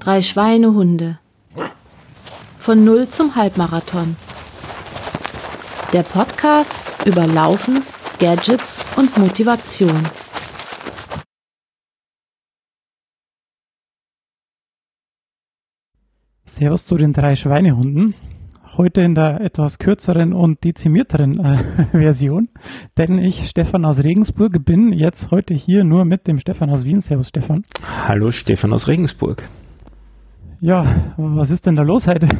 Drei Schweinehunde. Von Null zum Halbmarathon. Der Podcast über Laufen, Gadgets und Motivation. Servus zu den drei Schweinehunden. Heute in der etwas kürzeren und dezimierteren äh, Version, denn ich, Stefan aus Regensburg, bin jetzt heute hier nur mit dem Stefan aus Wien. Servus, Stefan. Hallo, Stefan aus Regensburg. Ja, was ist denn da los heute?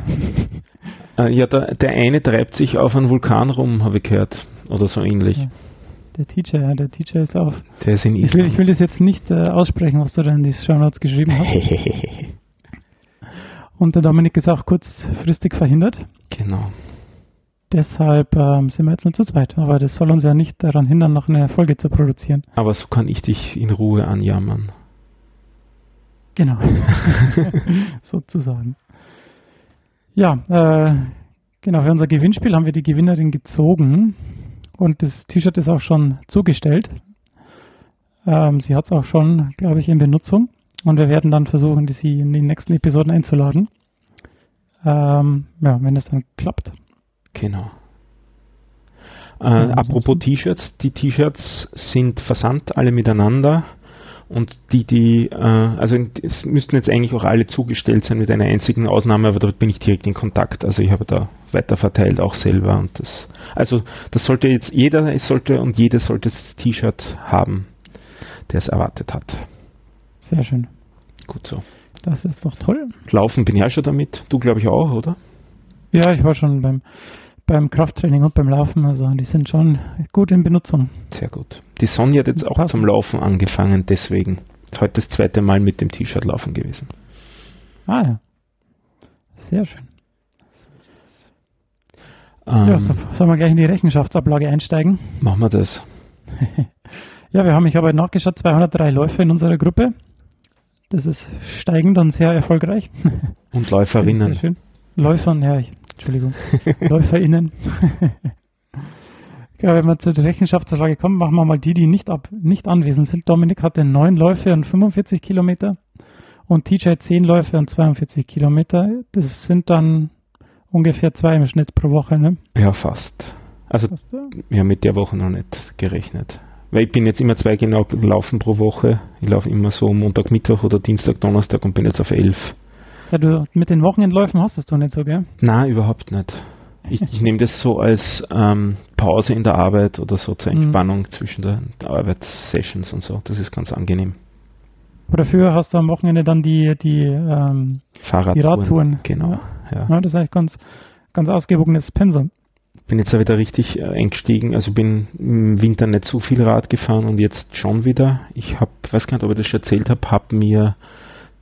Äh, ja, der, der eine treibt sich auf einen Vulkan rum, habe ich gehört. Oder so ähnlich. Ja. Der Teacher, ja, der Teacher ist auf. Der ist in Island. Ich will, ich will das jetzt nicht äh, aussprechen, was du da in die Show Notes geschrieben hast. Und der Dominik ist auch kurzfristig verhindert. Genau. Deshalb ähm, sind wir jetzt nur zu zweit. Aber das soll uns ja nicht daran hindern, noch eine Folge zu produzieren. Aber so kann ich dich in Ruhe anjammern. Genau. Sozusagen. Ja, äh, genau, für unser Gewinnspiel haben wir die Gewinnerin gezogen und das T-Shirt ist auch schon zugestellt. Ähm, sie hat es auch schon, glaube ich, in Benutzung und wir werden dann versuchen, die sie in den nächsten Episoden einzuladen. Ähm, ja, wenn es dann klappt. Genau. Äh, apropos T-Shirts, die T-Shirts sind versandt alle miteinander. Und die, die, äh, also es müssten jetzt eigentlich auch alle zugestellt sein mit einer einzigen Ausnahme, aber damit bin ich direkt in Kontakt. Also ich habe da weiter verteilt auch selber und das, also das sollte jetzt jeder, es sollte und jede sollte das T-Shirt haben, der es erwartet hat. Sehr schön. Gut so. Das ist doch toll. Laufen bin ich ja schon damit. Du glaube ich auch, oder? Ja, ich war schon beim beim Krafttraining und beim Laufen. Also die sind schon gut in Benutzung. Sehr gut. Die Sonja hat jetzt auch Passen. zum Laufen angefangen, deswegen. Heute das zweite Mal mit dem T-Shirt laufen gewesen. Ah ja. Sehr schön. Ähm, ja, so, sollen wir gleich in die Rechenschaftsablage einsteigen? Machen wir das. ja, wir haben, ich habe heute nachgeschaut, 203 Läufe in unserer Gruppe. Das ist steigend und sehr erfolgreich. Und Läuferinnen. Sehr schön. Läufern, ja, ich, Entschuldigung, LäuferInnen. ja, wenn wir zur Rechenschaftslage kommen, machen wir mal die, die nicht, ab, nicht anwesend sind. Dominik hatte neun Läufe und 45 Kilometer und TJ zehn Läufe und 42 Kilometer. Das sind dann ungefähr zwei im Schnitt pro Woche, ne? Ja, fast. Also, fast, ja. wir haben mit der Woche noch nicht gerechnet. Weil ich bin jetzt immer zwei genau gelaufen pro Woche. Ich laufe immer so Montag, Mittwoch oder Dienstag, Donnerstag und bin jetzt auf elf. Ja, du mit den Wochenendläufen hast es doch nicht so, gell? Nein, überhaupt nicht. Ich, ich nehme das so als ähm, Pause in der Arbeit oder so zur mhm. Entspannung mhm. zwischen den Arbeitssessions und so. Das ist ganz angenehm. Aber dafür hast du am Wochenende dann die, die, ähm, Fahrradtouren. Die Radtouren. Genau. Ja. ja. das ist eigentlich ganz, ganz ausgewogenes Pensum. Bin jetzt wieder richtig äh, eingestiegen. Also bin im Winter nicht so viel Rad gefahren und jetzt schon wieder. Ich habe, weiß gar nicht, ob ich das schon erzählt habe, habe mir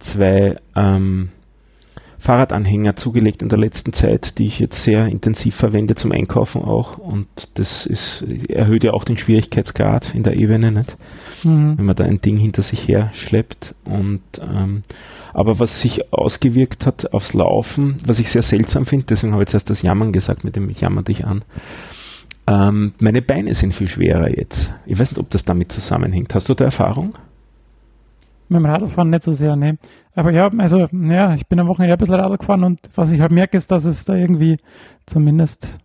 zwei ähm, Fahrradanhänger zugelegt in der letzten Zeit, die ich jetzt sehr intensiv verwende zum Einkaufen auch. Und das ist, erhöht ja auch den Schwierigkeitsgrad in der Ebene, nicht? Mhm. Wenn man da ein Ding hinter sich her schleppt. Und ähm, aber was sich ausgewirkt hat aufs Laufen, was ich sehr seltsam finde, deswegen habe ich jetzt erst das Jammern gesagt, mit dem ich jammer dich an. Ähm, meine Beine sind viel schwerer jetzt. Ich weiß nicht, ob das damit zusammenhängt. Hast du da Erfahrung? Mit dem Radlfahren nicht so sehr, ne. Aber ja, also, ja, ich bin am Wochenende ein bisschen Radl gefahren und was ich halt merke, ist, dass es da irgendwie zumindest,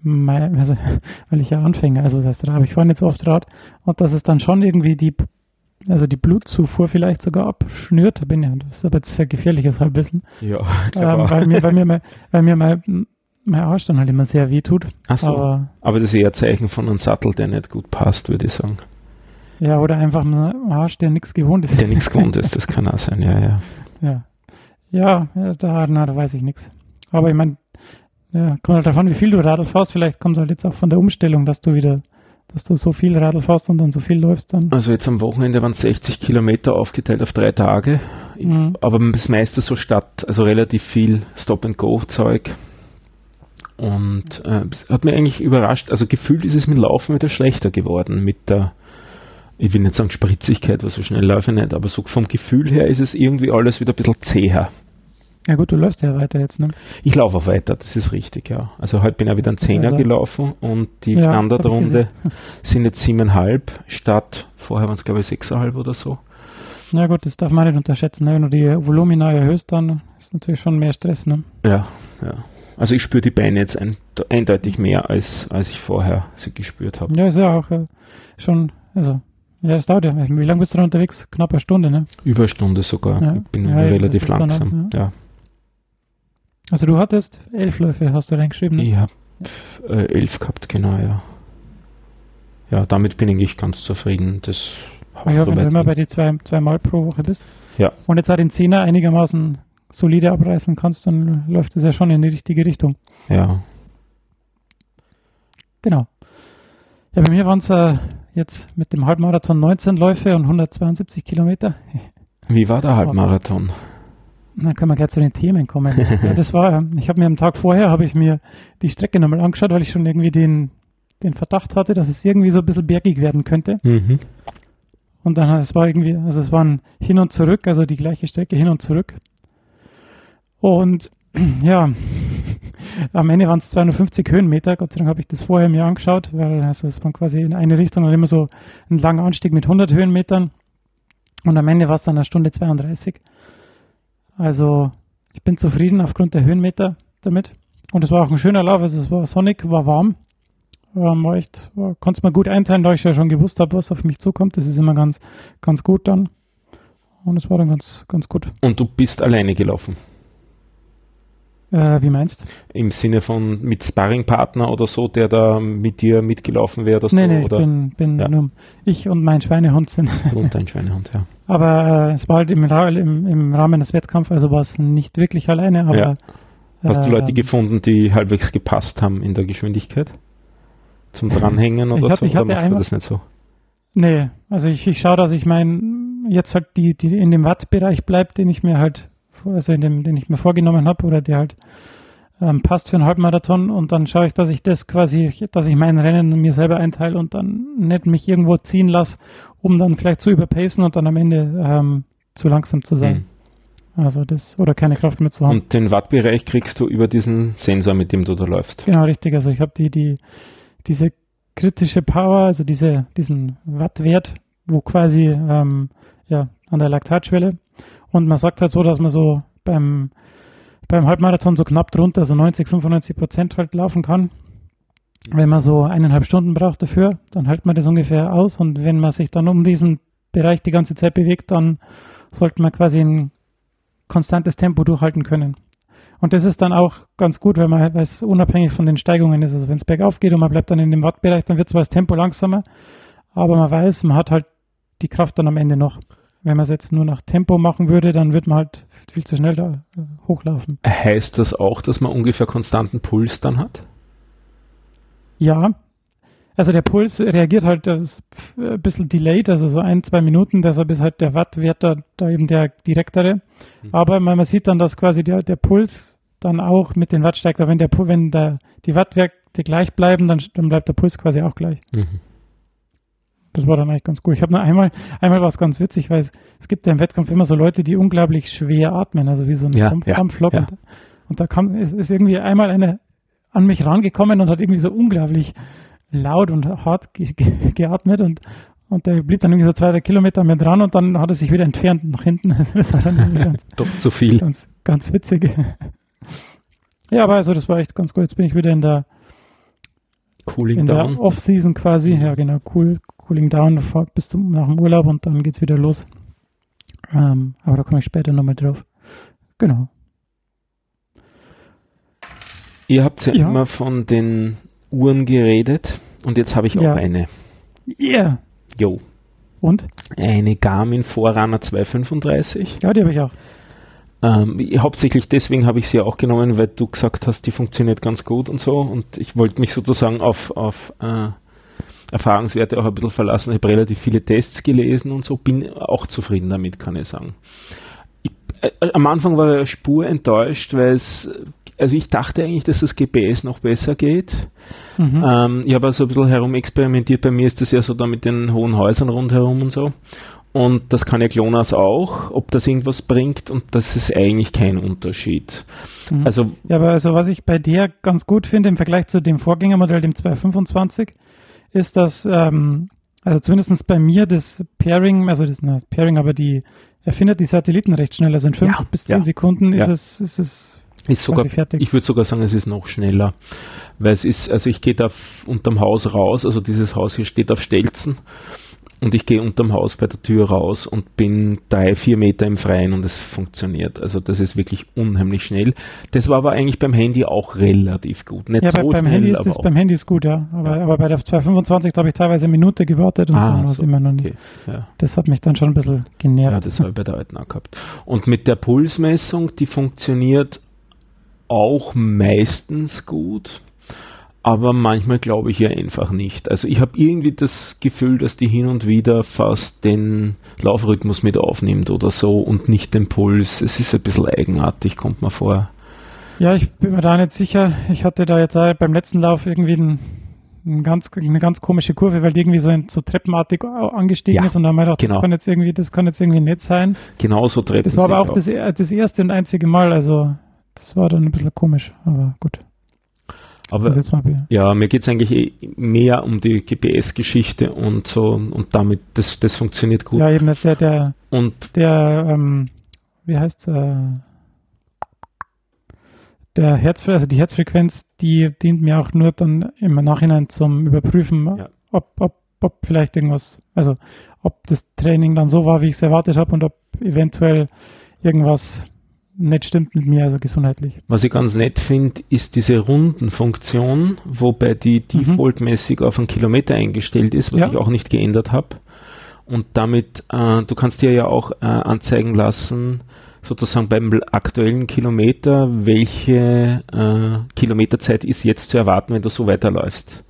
mein, also, weil ich ja anfänge, also das heißt, aber ich fahre nicht so oft Rad und dass es dann schon irgendwie die, also die Blutzufuhr vielleicht sogar abschnürt, bin ja, das ist aber jetzt sehr gefährliches Halbwissen. Ja, klar. Ähm, weil mir, weil mir mal, weil mir mal mein Arsch dann halt immer sehr weh tut. Ach so. Aber, aber das ist eher ein Zeichen von einem Sattel, der nicht gut passt, würde ich sagen. Ja, oder einfach ein Arsch, der nichts gewohnt ist. Der nichts gewohnt ist, das kann auch sein, ja, ja. Ja, ja da, na, da weiß ich nichts. Aber ich meine, ja, kommt halt davon, wie viel du Radl fährst. Vielleicht kommt es halt jetzt auch von der Umstellung, dass du wieder, dass du so viel Radl fährst und dann so viel läufst dann. Also jetzt am Wochenende waren es 60 Kilometer aufgeteilt auf drei Tage. Mhm. Aber das meiste so statt, also relativ viel Stop-and-Go-Zeug. Und äh, hat mir eigentlich überrascht, also gefühlt ist es mit Laufen wieder schlechter geworden mit der ich will nicht sagen Spritzigkeit, weil so schnell laufe ich nicht, aber so vom Gefühl her ist es irgendwie alles wieder ein bisschen zäher. Ja gut, du läufst ja weiter jetzt, ne? Ich laufe auch weiter, das ist richtig, ja. Also heute bin ich wieder ein Zehner also, gelaufen und die ja, Standardrunde sind jetzt siebeneinhalb statt, vorher waren es glaube ich sechseinhalb oder so. Na gut, das darf man nicht unterschätzen. Ne? Wenn du die Volumina erhöhst, dann ist natürlich schon mehr Stress. Ne? Ja, ja. Also ich spüre die Beine jetzt ein, eindeutig mehr, als, als ich vorher sie gespürt habe. Ja, ist ja auch äh, schon, also, ja, es dauert ja. Wie lange bist du da unterwegs? Knapp eine Stunde, ne? Über eine Stunde sogar. Ja. Ich bin Ja, relativ dann langsam. auch, ja. Also du hattest elf Läufe, hast du reingeschrieben. Ne? Ich habe äh, elf gehabt, genau, ja. Ja, damit bin ich ganz zufrieden. Das Aber ja, wenn du immer bei die zwei, zweimal pro Woche bist. Ja. Und jetzt auch den Zehner einigermaßen solide abreißen kannst, dann läuft es ja schon in die richtige Richtung. Ja, Genau. Ja, bei mir waren es äh, jetzt mit dem Halbmarathon 19 Läufe und 172 Kilometer. Wie war der Halbmarathon? Dann können wir gleich zu den Themen kommen. ja, das war, ich habe mir am Tag vorher, habe ich mir die Strecke nochmal angeschaut, weil ich schon irgendwie den, den Verdacht hatte, dass es irgendwie so ein bisschen bergig werden könnte. Mhm. Und dann, es war irgendwie, also es waren hin und zurück, also die gleiche Strecke hin und zurück. Und ja, am Ende waren es 250 Höhenmeter. Gott sei Dank habe ich das vorher mir angeschaut, weil also es waren quasi in eine Richtung und immer so ein langer Anstieg mit 100 Höhenmetern. Und am Ende war es dann eine Stunde 32. Also ich bin zufrieden aufgrund der Höhenmeter damit. Und es war auch ein schöner Lauf. Also es war sonnig, war warm. Ähm, war echt, konnte es mir gut einteilen, da ich ja schon gewusst habe, was auf mich zukommt. Das ist immer ganz, ganz gut dann. Und es war dann ganz, ganz gut. Und du bist alleine gelaufen? Äh, wie meinst Im Sinne von mit Sparringpartner oder so, der da mit dir mitgelaufen wäre oder so? Nee, nee, ich bin, bin Ja. nur ich und mein Schweinehund sind. und dein Schweinehund, ja. Aber äh, es war halt im, im, im Rahmen des Wettkampfs, also war es nicht wirklich alleine, aber Ja. Hast du Leute ähm, gefunden, die halbwegs gepasst haben in der Geschwindigkeit? Zum Dranhängen oder hatte- so? ich oder machst du das nicht so? Nee, also ich, ich schaue, dass ich mein jetzt halt die, die in dem Wattbereich bleibt, den ich mir halt, also in dem, den ich mir vorgenommen habe oder der halt ähm, passt für einen Halbmarathon und dann schaue ich, dass ich das quasi, dass ich mein Rennen mir selber einteile und dann nicht mich irgendwo ziehen lasse, um dann vielleicht zu überpacen und dann am Ende ähm, zu langsam zu sein. Also das, oder keine Kraft mehr zu Mhm. haben. Und den Wattbereich kriegst du über diesen Sensor, mit dem du da läufst. Genau, richtig. Also ich habe die, die, diese kritische Power, also diese, diesen Wattwert, wo quasi ähm, ja, an der Laktatschwelle. Und man sagt halt so, dass man so beim, beim Halbmarathon so knapp drunter, so 90, 95 Prozent halt laufen kann. Wenn man so eineinhalb Stunden braucht dafür, dann hält man das ungefähr aus. Und wenn man sich dann um diesen Bereich die ganze Zeit bewegt, dann sollte man quasi ein konstantes Tempo durchhalten können. Und das ist dann auch ganz gut, weil man weil es unabhängig von den Steigungen ist. Also wenn es bergauf geht und man bleibt dann in dem Wattbereich, dann wird zwar das Tempo langsamer, aber man weiß, man hat halt die Kraft dann am Ende noch. Wenn man es jetzt nur nach Tempo machen würde, dann wird man halt viel zu schnell da äh, hochlaufen. Heißt das auch, dass man ungefähr konstanten Puls dann hat? Ja, also der Puls reagiert halt das ist ein bisschen delayed, also so ein, zwei Minuten, deshalb ist halt der Wattwert da, da eben der direktere. Mhm. Aber man, man sieht dann, dass quasi der, der Puls dann auch mit den Watt steigt. Aber wenn, der, wenn der, die Wattwerte gleich bleiben, dann, dann bleibt der Puls quasi auch gleich. Mhm. Das war dann eigentlich ganz cool. Ich habe nur einmal, einmal war es ganz witzig, weil es, es gibt ja im Wettkampf immer so Leute, die unglaublich schwer atmen, also wie so ein Ja, Dampf- ja, ja. Und, und da kam, ist, ist irgendwie einmal eine an mich rangekommen und hat irgendwie so unglaublich laut und hart ge ge geatmet und, und der blieb dann irgendwie so zwei, drei Kilometer mehr dran und dann hat er sich wieder entfernt nach hinten. Das war dann irgendwie ganz, Doch zu viel. ganz, ganz witzig. Ja, aber also das war echt ganz cool. Jetzt bin ich wieder in der, Cooling in der down. Off-Season quasi. Mhm. Ja, genau, cool, cooling down bis zum, nach dem Urlaub und dann geht's wieder los. Ähm, aber da komme ich später nochmal drauf. Genau. Ihr habt ja, Ja. immer von den Uhren geredet und jetzt habe ich auch Ja. eine. Yeah. Jo. Und? Eine Garmin Forerunner 235. Ja, die habe ich auch. Ähm, hauptsächlich deswegen habe ich sie auch genommen, weil du gesagt hast, die funktioniert ganz gut und so. Und ich wollte mich sozusagen auf, auf äh, Erfahrungswerte auch ein bisschen verlassen. Ich habe relativ viele Tests gelesen und so, bin auch zufrieden damit, kann ich sagen. Ich, äh, am Anfang war ich Spur enttäuscht, weil es, also ich dachte eigentlich, dass das GPS noch besser geht. Mhm. Ähm, ich habe also ein bisschen herumexperimentiert. Bei mir ist das ja so da mit den hohen Häusern rundherum und so. Und das kann ja GLONASS auch, ob das irgendwas bringt. Und das ist eigentlich kein Unterschied. Mhm. Also, Ja, aber also was ich bei der ganz gut finde im Vergleich zu dem Vorgängermodell, dem 225, ist, dass ähm, also zumindest bei mir das Pairing, also das na, Pairing, aber die er findet die Satelliten recht schnell. Also in fünf Ja, bis zehn ja. Sekunden ist Ja. es, ist es Ist sogar, fertig. ich würde sogar sagen, es ist noch schneller. Weil es ist, also ich gehe da unterm Haus raus, also dieses Haus hier steht auf Stelzen und ich gehe unterm Haus bei der Tür raus und bin drei, vier Meter im Freien und es funktioniert. Also das ist wirklich unheimlich schnell. Das war aber eigentlich beim Handy auch relativ gut. Nicht ja, so bei, beim schnell, Handy ist das beim Handy ist gut, ja. Aber, aber bei der 225 habe ich teilweise eine Minute gewartet und Ah, dann war es so, immer noch nicht. okay, ja. Das hat mich dann schon ein bisschen Ja, genervt. das habe ich bei der alten auch gehabt. Und mit der Pulsmessung, die funktioniert auch meistens gut, aber manchmal glaube ich ja einfach nicht. Also ich habe irgendwie das Gefühl, dass die hin und wieder fast den Laufrhythmus mit aufnimmt oder so und nicht den Puls. Es ist ein bisschen eigenartig, kommt mir vor. Ja, ich bin mir da nicht sicher. Ich hatte da jetzt auch beim letzten Lauf irgendwie ein, ein ganz, eine ganz komische Kurve, weil die irgendwie so, in, so treppenartig angestiegen Ja, ist und dann habe ich gedacht, genau. das kann jetzt irgendwie, das kann jetzt irgendwie nicht sein. Genauso treffen Das war aber sie auch das, das erste und einzige Mal, also das war dann ein bisschen komisch, aber gut. Aber ja, mir geht es eigentlich eh mehr um die GPS-Geschichte und so und damit, das, das funktioniert gut. ja, eben der, der, Und der, ähm, wie heißt äh, der Herz, also die Herzfrequenz, die dient mir auch nur dann im Nachhinein zum Überprüfen, Ja. ob, ob, ob vielleicht irgendwas, also ob das Training dann so war, wie ich es erwartet habe und ob eventuell irgendwas nicht stimmt mit mir, also gesundheitlich. Was ich ganz nett finde, ist diese Rundenfunktion, wobei die defaultmäßig auf einen Kilometer eingestellt ist, was Ja. ich auch nicht geändert habe. Und damit, äh, du kannst dir ja auch äh, anzeigen lassen, sozusagen beim aktuellen Kilometer, welche äh, Kilometerzeit ist jetzt zu erwarten, wenn du so weiterläufst.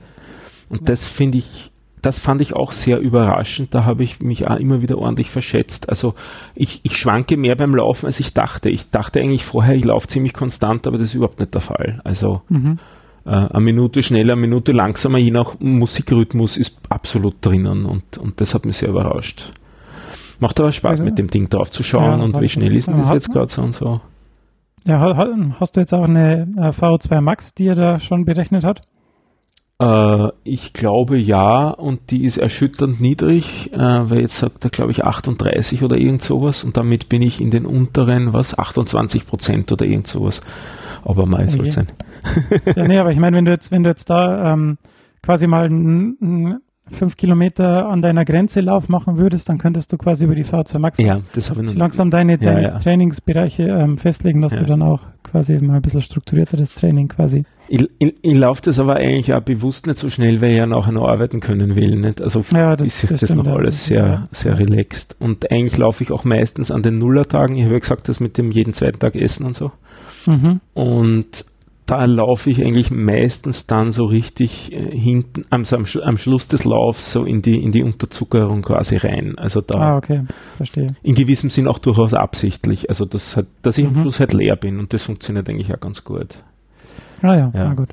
Und Ja. das finde ich, das fand ich auch sehr überraschend. Da habe ich mich auch immer wieder ordentlich verschätzt. Also ich, ich schwanke mehr beim Laufen, als ich dachte. Ich dachte eigentlich vorher, ich laufe ziemlich konstant, aber das ist überhaupt nicht der Fall. Also Mhm. äh, eine Minute schneller, eine Minute langsamer, je nach Musikrhythmus ist absolut drinnen und, und das hat mich sehr überrascht. Macht aber Spaß, Also- mit dem Ding drauf zu schauen Ja, und wie schnell ist denn das jetzt gerade so und so. Ja, ha- ha- hast du jetzt auch eine äh, VO2 Max, die er da schon berechnet hat? Äh, ich glaube ja, und die ist erschütternd niedrig, äh, weil jetzt sagt er, glaube ich, 38 oder irgend sowas und damit bin ich in den unteren, was, 28 Prozent oder irgend sowas. Aber mal soll Oje. sein. Ja, nee, aber ich meine, wenn du jetzt, wenn du jetzt da ähm, quasi mal n- n- fünf Kilometer an deiner Grenze Lauf machen würdest, dann könntest du quasi über die VO2 Max Ja, das ich langsam deine, Ja, deine ja. Trainingsbereiche ähm, festlegen, dass du dann auch quasi mal ein bisschen strukturierteres Training quasi. Ich, ich, ich laufe das aber eigentlich auch bewusst nicht so schnell, weil ich ja nachher noch arbeiten können will. Nicht? Also Ja, das- ist das, das noch alles sehr, Ja. sehr relaxed. Und eigentlich laufe ich auch meistens an den Nullertagen. Ich habe ja gesagt, das mit dem jeden zweiten Tag essen und so. Mhm. Und da laufe ich eigentlich meistens dann so richtig äh, hinten, am, am, am Schluss des Laufs so in die, in die Unterzuckerung quasi rein. Also da Ah, okay, verstehe. in gewissem Sinn auch durchaus absichtlich. Also das hat, dass ich am Mhm. Schluss halt leer bin und das funktioniert eigentlich auch ganz gut. Ah ja, Ja. na gut.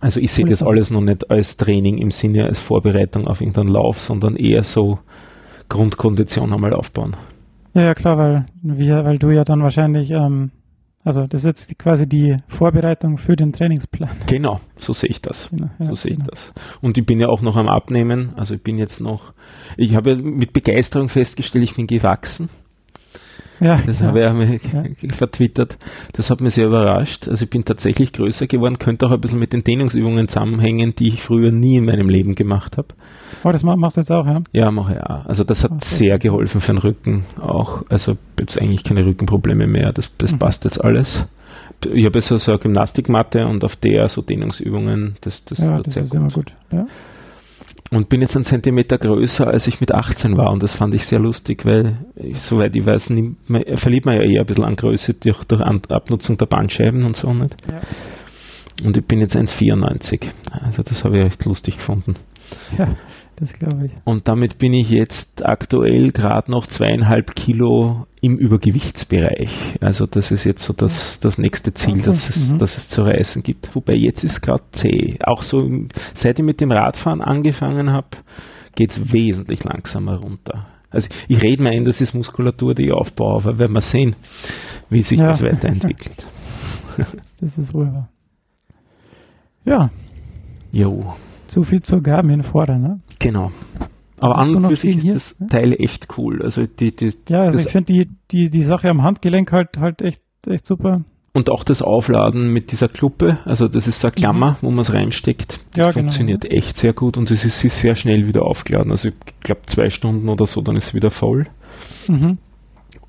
Also ich sehe das alles noch nicht als Training im Sinne als Vorbereitung auf irgendeinen Lauf, sondern eher so Grundkondition einmal aufbauen. Ja, ja, klar, weil, wir, weil du ja dann wahrscheinlich, ähm, also das ist jetzt quasi die Vorbereitung für den Trainingsplan. Genau, so sehe ich das. Genau, ja, So sehe ich genau. das. Und ich bin ja auch noch am Abnehmen. Also ich bin jetzt noch, ich habe ja mit Begeisterung festgestellt, ich bin gewachsen. Ja, Das ja. habe ich mir Ja. vertwittert. Das hat mich sehr überrascht. Also ich bin tatsächlich größer geworden, könnte auch ein bisschen mit den Dehnungsübungen zusammenhängen, die ich früher nie in meinem Leben gemacht habe. Oh, das ma- machst du jetzt auch, ja? Ja, mache ich auch. Also das hat so. sehr geholfen für den Rücken auch. Also jetzt eigentlich keine Rückenprobleme mehr. Das, das Mhm. passt jetzt alles. Ich habe so, so eine Gymnastikmatte und auf der so Dehnungsübungen. Das, das ja, das sehr ist gut. immer gut. Ja. Und bin jetzt einen Zentimeter größer, als ich mit 18 war. Und das fand ich sehr lustig, weil, ich, soweit ich weiß, nimmt man, verliert man ja eher ein bisschen an Größe durch, durch An Abnutzung der Bandscheiben und so nicht. Ja. Und ich bin jetzt 1,94. Also das habe ich echt lustig gefunden. ja, das glaube ich. Und damit bin ich jetzt aktuell gerade noch zweieinhalb Kilo im Übergewichtsbereich. Also das ist jetzt so das, das nächste Ziel, Okay, das, es, mhm. das es zu reißen gibt. Wobei jetzt ist gerade zäh. Auch so, seit ich mit dem Radfahren angefangen habe, geht es wesentlich langsamer runter. Also ich rede mir ein, das ist Muskulatur, die ich aufbaue, aber werden wir sehen, wie sich Ja. das weiterentwickelt. Das ist wohl wahr. Ja, Jo. zu viel zur Garmin fordern, ne? Genau. Aber an und für sich ist hier? das. Teil echt cool. Also die, die, Ja, also ich finde die, die, die Sache am Handgelenk halt, halt echt, echt super. und auch das Aufladen mit dieser Kluppe, also das ist so eine Klammer, wo man es reinsteckt. Das Mhm. Ja, genau. funktioniert echt sehr gut und es ist, ist sehr schnell wieder aufgeladen. Also ich glaube zwei Stunden oder so, dann ist es wieder voll. Mhm.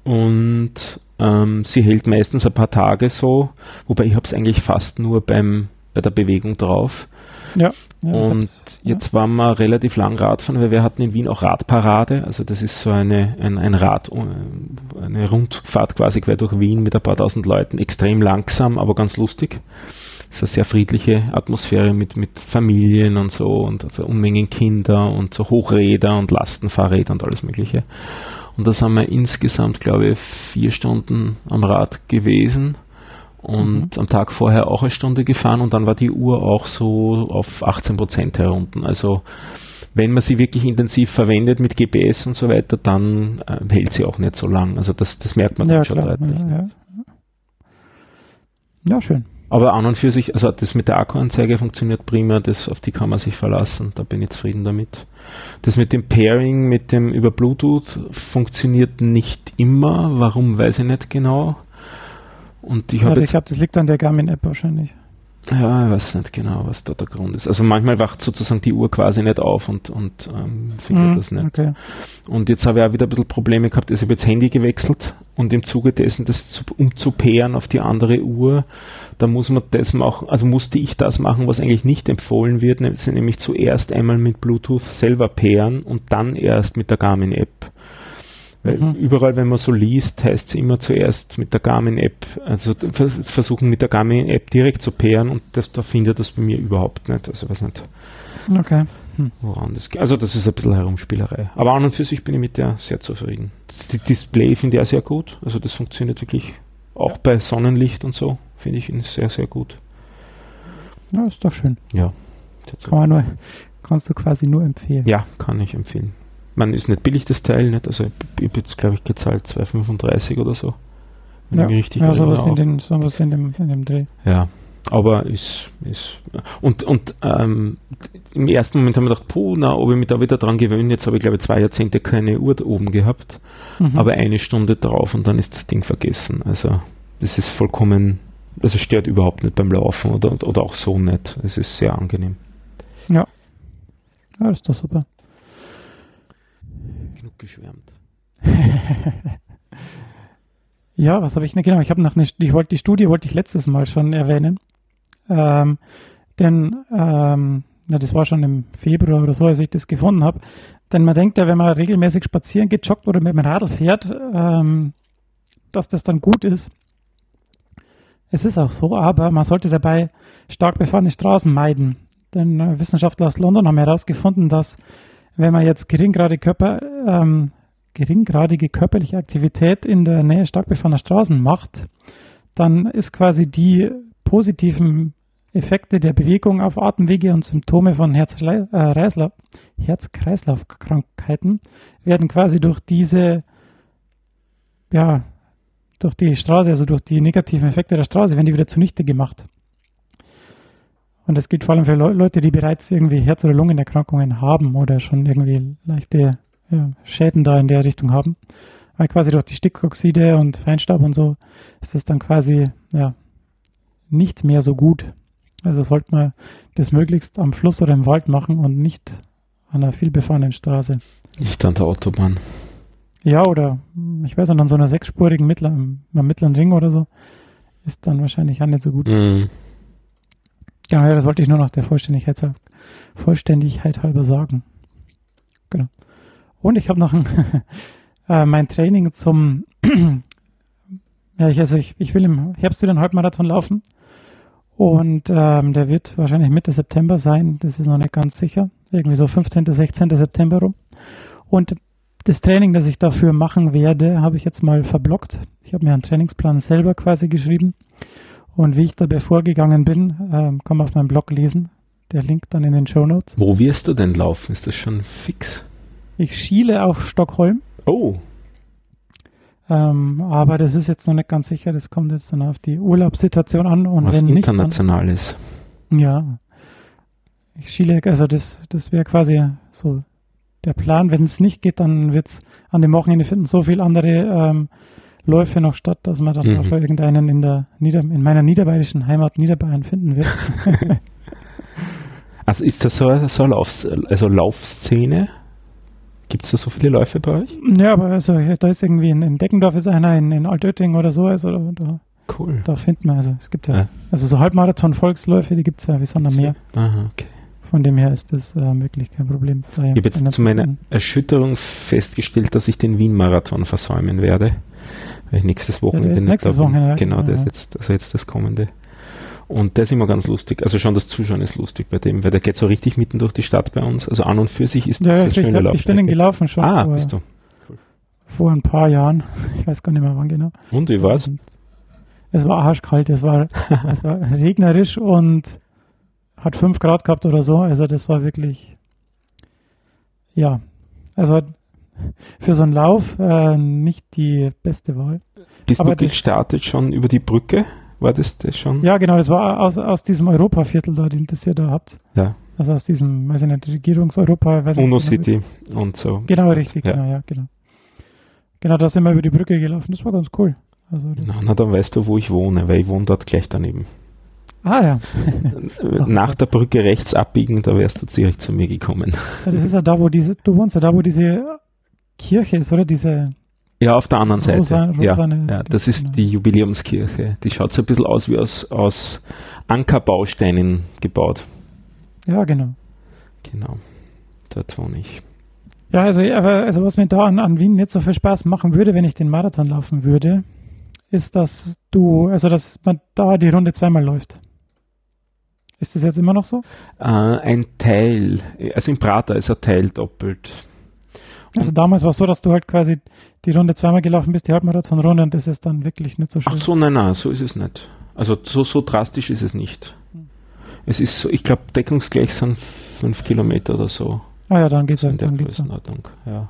Und ähm, sie hält meistens ein paar Tage so, wobei ich habe es eigentlich fast nur beim bei der Bewegung drauf. Ja, ich und jetzt waren wir relativ lang Radfahren, weil wir hatten in Wien auch Radparade. Also das ist so eine, ein, ein Rad, äh, eine Rundfahrt quasi quer durch Wien mit ein paar tausend Leuten. Extrem langsam, aber ganz lustig. Es ist eine sehr friedliche Atmosphäre mit, mit Familien und so und also Unmengen Kinder und so Hochräder und Lastenfahrräder und alles Mögliche. Und da sind wir insgesamt, glaube ich, vier Stunden am Rad gewesen und am Tag vorher auch eine Stunde gefahren und dann war die Uhr auch so auf 18 Prozent herunten. Also wenn man sie wirklich intensiv verwendet mit GPS und so weiter, dann äh, hält sie auch nicht so lang. Also das, das merkt man Ja, dann schon klar. deutlich. Ja, ja. ja, schön. Aber an und für sich, also das mit der Akkuanzeige funktioniert prima, das, auf die kann man sich verlassen, da bin ich zufrieden damit. Das mit dem Pairing, mit dem über Bluetooth funktioniert nicht immer, warum weiß ich nicht genau. Und ich Ja, habe ich jetzt, glaube, das liegt an der Garmin-App wahrscheinlich. ja, ich weiß nicht genau, was da der Grund ist. Also manchmal wacht sozusagen die Uhr quasi nicht auf und, und ähm, findet Mhm, das nicht. Okay. Und jetzt habe ich auch wieder ein bisschen Probleme gehabt. Also ich habe jetzt Handy gewechselt und im Zuge dessen, das zu, umzupeeren auf die andere Uhr, da muss man das machen, also musste ich das machen, was eigentlich nicht empfohlen wird, nämlich zuerst einmal mit Bluetooth selber pairen und dann erst mit der Garmin-App. Weil Mhm. überall, wenn man so liest, heißt es immer zuerst mit der Garmin-App, also vers- versuchen mit der Garmin-App direkt zu pairen und das, da findet das bei mir überhaupt nicht. Also ich weiß nicht, Okay. woran das geht. Also das ist ein bisschen Herumspielerei. Aber an und für sich bin ich mit der sehr zufrieden. Das Display finde ich auch sehr gut. Also das funktioniert wirklich auch bei Sonnenlicht und so, finde ich ihn sehr, sehr gut. Ja, ist doch schön. Ja. Kann man nur, kannst du quasi nur empfehlen. Ja, kann ich empfehlen. Man ist nicht billig, das Teil, nicht? Also ich habe jetzt, glaube ich, gezahlt 2,35 oder so. Wenn Ja, ich richtig ja sowas, in auch. den, sowas in, dem, in dem Dreh. Ja, aber ist, ist und, und ähm, im ersten Moment haben wir gedacht, puh, na, ob ich mich da wieder dran gewöhne, jetzt habe ich glaube ich zwei Jahrzehnte keine Uhr da oben gehabt, Mhm. aber eine Stunde drauf und dann ist das Ding vergessen. Also das ist vollkommen, also stört überhaupt nicht beim Laufen oder, oder auch so nicht. Es ist sehr angenehm. ja, das ist doch super. Geschwärmt. Ja, was habe ich? Genau, ich habe noch eine, ich wollte die Studie wollte ich letztes Mal schon erwähnen. Ähm, denn ähm, ja, das war schon im Februar oder so, als ich das gefunden habe. Denn man denkt ja, wenn man regelmäßig spazieren geht, joggt oder mit dem Radl fährt, ähm, dass das dann gut ist. Es ist auch so, aber man sollte dabei stark befahrene Straßen meiden. Denn äh, Wissenschaftler aus London haben herausgefunden, dass wenn man jetzt geringgradige Körper, ähm, geringgradige körperliche Aktivität in der Nähe stark befahrener Straßen macht, dann ist quasi die positiven Effekte der Bewegung auf Atemwege und Symptome von Herz-Kreislauf- Herz-Kreislauf-Krankheiten werden quasi durch diese, ja, durch die Straße, also durch die negativen Effekte der Straße, werden die wieder zunichte gemacht. Und das gilt vor allem für Leu Leute, die bereits irgendwie Herz- oder Lungenerkrankungen haben oder schon irgendwie leichte ja, Schäden da in der Richtung haben. Weil quasi durch die Stickoxide und Feinstaub und so ist es dann quasi ja, nicht mehr so gut. Also sollte man das möglichst am Fluss oder im Wald machen und nicht an einer vielbefahrenen Straße. Nicht an der Autobahn. Ja, oder ich weiß nicht, an so einer sechsspurigen Mittler, am mittleren Ring oder so ist dann wahrscheinlich auch nicht so gut. Mm. Genau, ja, das wollte ich nur noch der Vollständigkeit, Vollständigkeit halber sagen. Genau. Und ich habe noch ein, äh, mein Training zum, ja, ich, also ich, ich will im Herbst wieder einen Halbmarathon laufen. Und ähm, der wird wahrscheinlich Mitte September sein. Das ist noch nicht ganz sicher. Irgendwie so 15., 16. September rum. Und das Training, das ich dafür machen werde, habe ich jetzt mal verblockt. Ich habe mir einen Trainingsplan selber quasi geschrieben. Und wie ich dabei vorgegangen bin, ähm, kann man auf meinem Blog lesen. Der Link dann in den Show Notes. Wo wirst du denn laufen? Ist das schon fix? Ich schiele auf Stockholm, Oh, ähm, aber das ist jetzt noch nicht ganz sicher. Das kommt jetzt dann auf die Urlaubssituation an. Und was wenn nicht, dann, international ist. ja. ich schiele, also das, das wäre quasi so der Plan. Wenn es nicht geht, dann wird es an dem Wochenende finden so viele andere ähm, Läufe noch statt, dass man dann Mhm. auch irgendeinen in der Nieder in meiner niederbayerischen Heimat Niederbayern finden wird. Also ist das so, eine- so Laufs also Laufszene? Gibt es da so viele Läufe bei euch? ja, aber also da ist irgendwie in, in Deckendorf ist einer, in, in Altötting oder so, also da, Cool. da findet man, also es gibt ja, Ja. also so Halbmarathon-Volksläufe, die gibt es ja wie Sand am Meer. Aha, okay. Von dem her ist das ähm, wirklich kein Problem. Da Ich habe jetzt zu meiner. Erschütterung festgestellt, dass ich den Wien-Marathon versäumen werde. Weil ich nächstes Wochenende nicht nächstes. Wochenende, ja. Genau, Ja. jetzt, also jetzt das kommende. Und der ist immer ganz lustig. Also schon das Zuschauen ist lustig bei dem, weil der geht so richtig mitten durch die Stadt bei uns. Also an und für sich ist Ja, das ja, eine ich, schöne ich, hab- ich bin Laufstrecke. den gelaufen schon Ah, vor, bist du. vor ein paar Jahren. Ich weiß gar nicht mehr wann genau. Und wie war's? Und es war arschkalt, es war, es war regnerisch und hat fünf Grad gehabt oder so. Also das war wirklich, ja, also für so einen Lauf äh, nicht die beste Wahl. Bist aber du das- gestartet schon über die Brücke? War das das schon? Ja, genau, das war aus, aus diesem Europaviertel da, den das ihr da habt. Ja. Also aus diesem, weiß ich nicht, Regierungseuropa. Weiß ich Uno nicht, genau. City und so. Genau, richtig, Ja. genau, ja, genau. Genau, da sind wir über die Brücke gelaufen. Das war ganz cool. Also, Na, na, dann weißt du, wo ich wohne, weil ich wohne dort gleich daneben. ah ja. Nach der Brücke rechts abbiegen, da wärst du direkt zu mir gekommen. ja. Das ist ja da, wo diese, du wohnst ja da, wo diese Kirche ist, oder? Diese Ja, auf der anderen Seite. rosa, ja, rosane. ja, das ist die Jubiläumskirche. Die schaut so ein bisschen aus wie aus, aus Ankerbausteinen gebaut. Ja, genau. Genau. Dort wohne ich. Ja, also, aber, also was mir da an, an Wien nicht so viel Spaß machen würde, wenn ich den Marathon laufen würde, ist, dass du, also dass man da die Runde zweimal läuft. Ist das jetzt immer noch so? Äh, ein Teil, also im Prater ist ein Teil doppelt. Also damals war es so, dass du halt quasi die Runde zweimal gelaufen bist, die Halbmarathon-Runde, und das ist dann wirklich nicht so schön. Ach so, nein, nein, so ist es nicht. Also so, so drastisch ist es nicht. Hm. Es ist so, ich glaube, deckungsgleich sind fünf Kilometer oder so. Ah ja, dann geht's ja, in der dann geht's ja. Größenordnung, ja.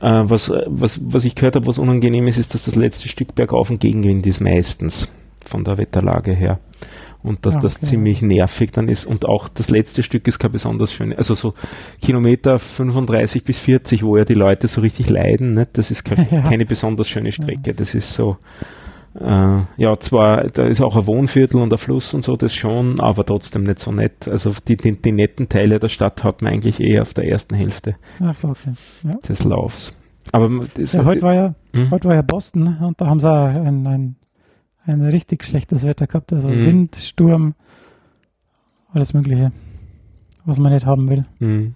Äh, was, was, was ich gehört habe, was unangenehm ist, ist, dass das letzte Stück bergauf ein Gegenwind ist meistens von der Wetterlage her. Und dass Ah, das okay. ziemlich nervig dann ist. Und auch das letzte Stück ist kein besonders schön. Also so Kilometer 35 bis 40, wo ja die Leute so richtig leiden, ne? das ist kein, Ja. keine besonders schöne Strecke. Das ist so, äh, ja, zwar, da ist auch ein Wohnviertel und ein Fluss und so, das schon, aber trotzdem nicht so nett. Also die, die, die netten Teile der Stadt hat man eigentlich eher auf der ersten Hälfte so, okay. Ja. des Laufs. Aber das, Ja, heute war ja, Hm? heute war ja Boston und da haben sie ein, ein, ein richtig schlechtes Wetter gehabt. Also Mhm. Wind, Sturm, alles Mögliche, was man nicht haben will. Hm.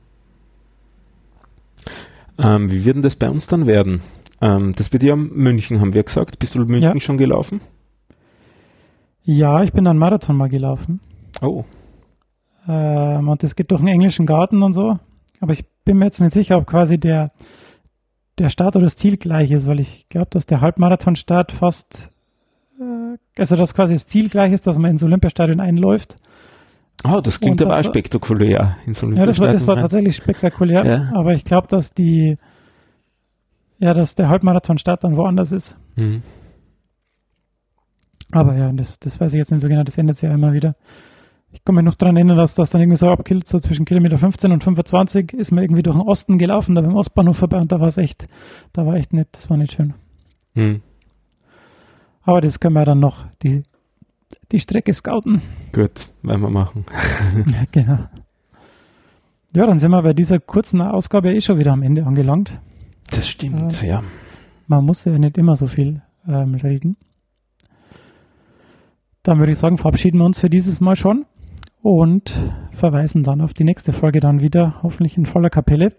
Ähm, wie wird denn das bei uns dann werden? Ähm, das wird ja München, haben wir gesagt. Bist du München Ja. schon gelaufen? Ja, ich bin dann Marathon mal gelaufen. Oh, Ähm, und es geht durch einen englischen Garten und so. Aber ich bin mir jetzt nicht sicher, ob quasi der, der Start oder das Ziel gleich ist, weil ich glaube, dass der Halbmarathon-Start fast, also dass quasi das Ziel gleich ist, dass man ins Olympiastadion einläuft. oh das klingt aber auch spektakulär. In so einem Ja, das war, das war tatsächlich spektakulär. Ja. Aber ich glaube, dass die, ja, dass der Halbmarathon-Start dann woanders ist. Hm. Aber ja, das, das weiß ich jetzt nicht so genau, das ändert sich ja immer wieder. Ich kann mich noch daran erinnern, dass das dann irgendwie so abkillt, so zwischen Kilometer 15 und 25 ist man irgendwie durch den Osten gelaufen, da beim Ostbahnhof vorbei und da war es echt, da war echt nicht, das war nicht schön. Hm. Aber das können wir dann noch, die, die Strecke scouten. Gut, werden wir machen. ja, genau. Ja, dann sind wir bei dieser kurzen Ausgabe eh schon wieder am Ende angelangt. Das stimmt, ja. Man muss ja nicht immer so viel ähm, reden. Dann würde ich sagen, verabschieden wir uns für dieses Mal schon und verweisen dann auf die nächste Folge dann wieder, hoffentlich in voller Kapelle.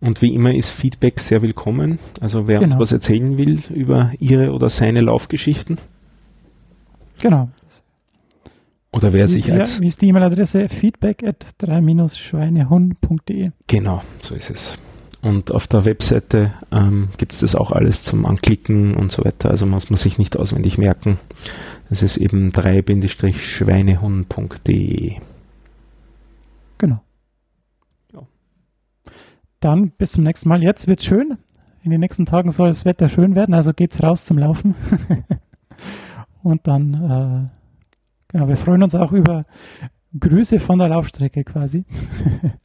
Und wie immer ist Feedback sehr willkommen. Also wer Genau. uns was erzählen will über ihre oder seine Laufgeschichten Genau. oder wer sich als wie ist die E-Mail-Adresse? feedback at 3-schweinehund.de. Genau, so ist es. Und auf der Webseite ähm, gibt es das auch alles zum Anklicken und so weiter. Also muss man sich nicht auswendig merken. Das ist eben 3-schweinehund.de. Genau. Dann bis zum nächsten Mal. Jetzt wird's schön. In den nächsten Tagen soll das Wetter schön werden, also geht's raus zum Laufen. Und dann, äh, genau, wir freuen uns auch über Grüße von der Laufstrecke quasi.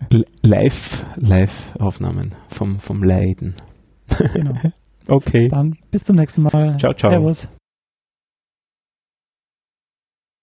live, Live-Aufnahmen vom, vom Leiden. Genau. okay. Dann bis zum nächsten Mal. Ciao, ciao. Servus.